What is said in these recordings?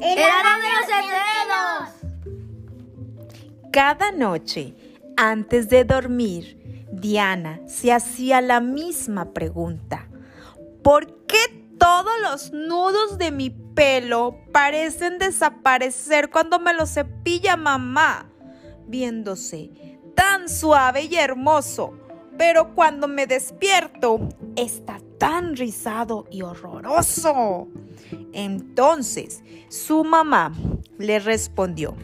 ¡El hada de los enredos! Cada noche, antes de dormir, Diana se hacía la misma pregunta. ¿Por qué todos los nudos de mi pelo parecen desaparecer cuando me los cepilla mamá? Viéndose tan suave y hermoso, pero cuando me despierto está tan rizado y horroroso. Entonces su mamá le respondió,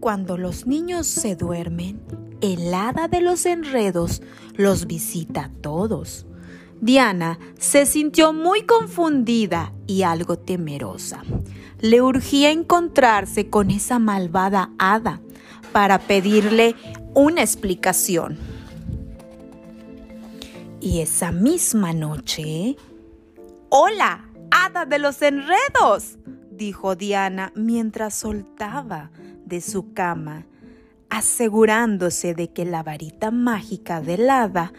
cuando los niños se duermen, el hada de los enredos los visita a todos. Diana se sintió muy confundida y algo temerosa. Le urgía encontrarse con esa malvada hada para pedirle una explicación. Y esa misma noche... ¡Hola! Hada de los enredos, dijo Diana mientras soltaba de su cama, asegurándose de que la varita mágica del hada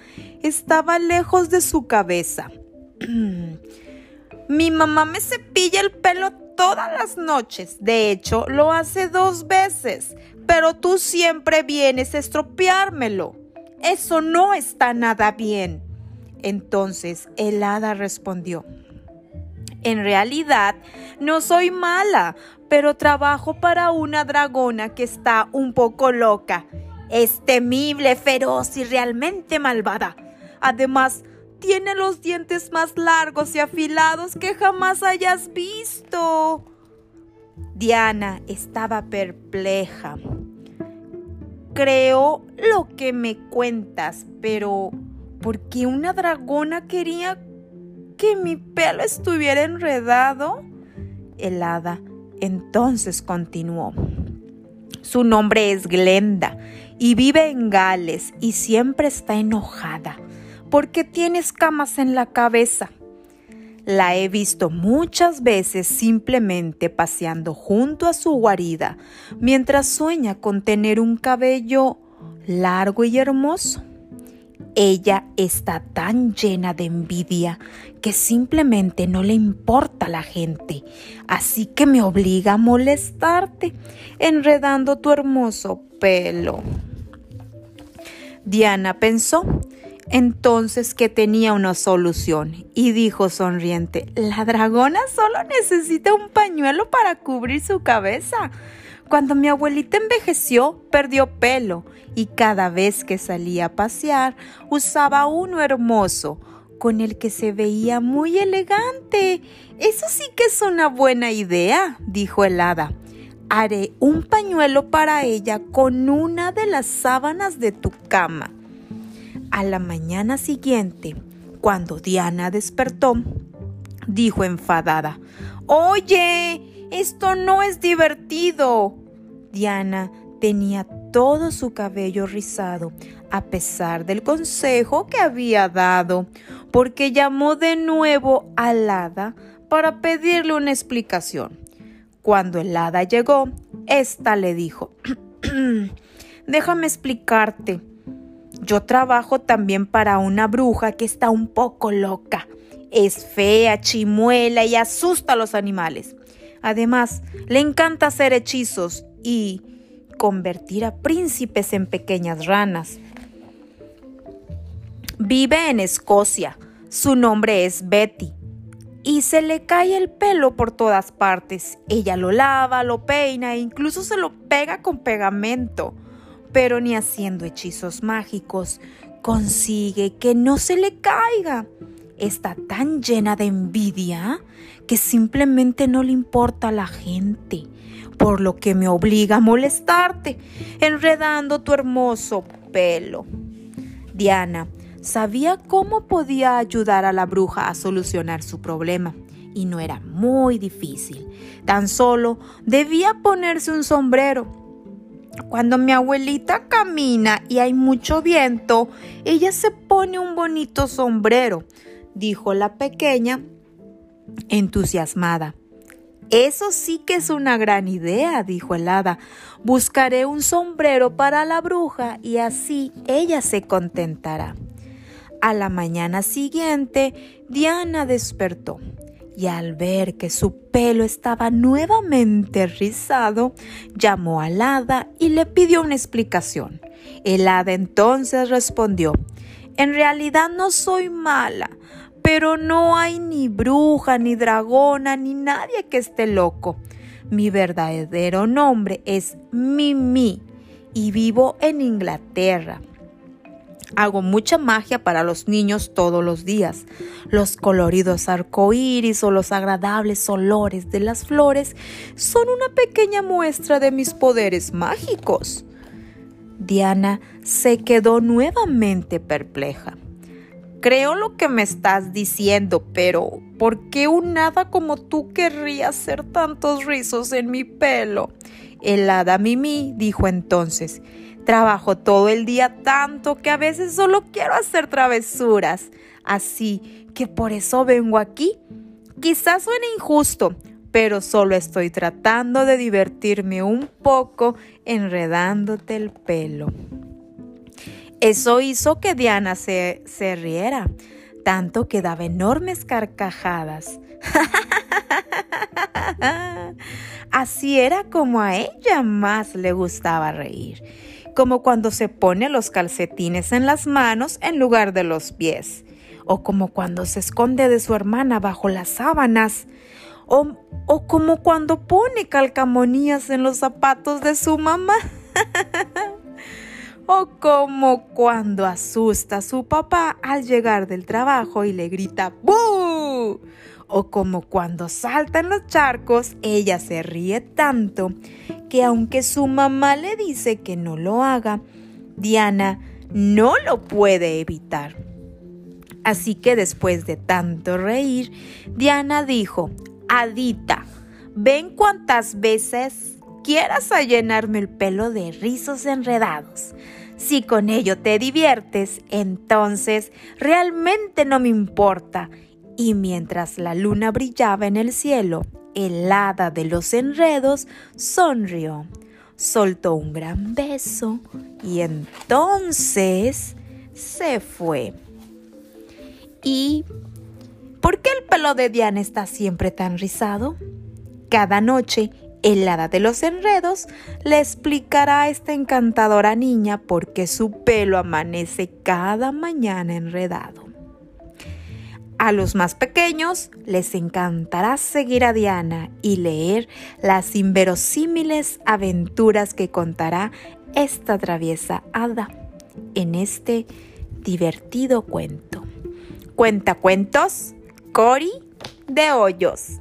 estaba lejos de su cabeza. Mi mamá me cepilla el pelo todas las noches. De hecho, lo hace dos veces. Pero tú siempre vienes a estropeármelo. Eso no está nada bien. Entonces el hada respondió, en realidad, no soy mala, pero trabajo para una dragona que está un poco loca. Es temible, feroz y realmente malvada. Además, tiene los dientes más largos y afilados que jamás hayas visto. Diana estaba perpleja. Creo lo que me cuentas, pero ¿por qué una dragona quería que mi pelo estuviera enredado? El hada entonces continuó. Su nombre es Glenda y vive en Gales y siempre está enojada porque tiene escamas en la cabeza. La he visto muchas veces simplemente paseando junto a su guarida mientras sueña con tener un cabello largo y hermoso. Ella está tan llena de envidia que simplemente no le importa a la gente, así que me obliga a molestarte, enredando tu hermoso pelo. Diana pensó entonces que tenía una solución y dijo sonriente, la dragona solo necesita un pañuelo para cubrir su cabeza. Cuando mi abuelita envejeció, perdió pelo y cada vez que salía a pasear usaba uno hermoso, con el que se veía muy elegante. Eso sí que es una buena idea, dijo el hada. Haré un pañuelo para ella con una de las sábanas de tu cama. A la mañana siguiente, cuando Diana despertó, dijo enfadada, Oye, esto no es divertido. Diana tenía todo su cabello rizado, a pesar del consejo que había dado, porque llamó de nuevo al hada para pedirle una explicación. Cuando el hada llegó, ésta le dijo, Déjame explicarte. Yo trabajo también para una bruja que está un poco loca. Es fea, chimuela y asusta a los animales. Además, le encanta hacer hechizos y convertir a príncipes en pequeñas ranas. Vive en Escocia. Su nombre es Betty. Y se le cae el pelo por todas partes. Ella lo lava, lo peina e incluso se lo pega con pegamento. Pero ni haciendo hechizos mágicos consigue que no se le caiga está tan llena de envidia que simplemente no le importa a la gente, por lo que me obliga a molestarte, enredando tu hermoso pelo. Diana sabía cómo podía ayudar a la bruja a solucionar su problema y no era muy difícil. Tan solo debía ponerse un sombrero. Cuando mi abuelita camina y hay mucho viento, ella se pone un bonito sombrero dijo la pequeña, entusiasmada. Eso sí que es una gran idea, dijo el hada. Buscaré un sombrero para la bruja y así ella se contentará. A la mañana siguiente, Diana despertó y al ver que su pelo estaba nuevamente rizado, llamó al hada y le pidió una explicación. El hada entonces respondió, en realidad no soy mala, pero no hay ni bruja, ni dragona, ni nadie que esté loco. Mi verdadero nombre es Mimi y vivo en Inglaterra. Hago mucha magia para los niños todos los días. Los coloridos arcoíris o los agradables olores de las flores son una pequeña muestra de mis poderes mágicos. Diana se quedó nuevamente perpleja. Creo lo que me estás diciendo, pero ¿por qué un hada como tú querría hacer tantos rizos en mi pelo? El hada Mimi dijo entonces, trabajo todo el día tanto que a veces solo quiero hacer travesuras, así que por eso vengo aquí. Quizás suene injusto, pero solo estoy tratando de divertirme un poco enredándote el pelo. Eso hizo que Diana se, se riera, tanto que daba enormes carcajadas. Así era como a ella más le gustaba reír, como cuando se pone los calcetines en las manos en lugar de los pies, o como cuando se esconde de su hermana bajo las sábanas, o, o como cuando pone calcamonías en los zapatos de su mamá. o como cuando asusta a su papá al llegar del trabajo y le grita ¡Bú! O como cuando salta en los charcos, ella se ríe tanto que aunque su mamá le dice que no lo haga, Diana no lo puede evitar. Así que después de tanto reír, Diana dijo, Adita, ven cuantas veces quieras a llenarme el pelo de rizos enredados. Si con ello te diviertes, entonces realmente no me importa. Y mientras la luna brillaba en el cielo, el hada de los enredos sonrió, soltó un gran beso y entonces se fue. ¿Y por qué el pelo de Diana está siempre tan rizado? Cada noche el hada de los enredos le explicará a esta encantadora niña por qué su pelo amanece cada mañana enredado. A los más pequeños les encantará seguir a Diana y leer las inverosímiles aventuras que contará esta traviesa hada en este divertido cuento. Cuenta cuentos, Cori de Hoyos.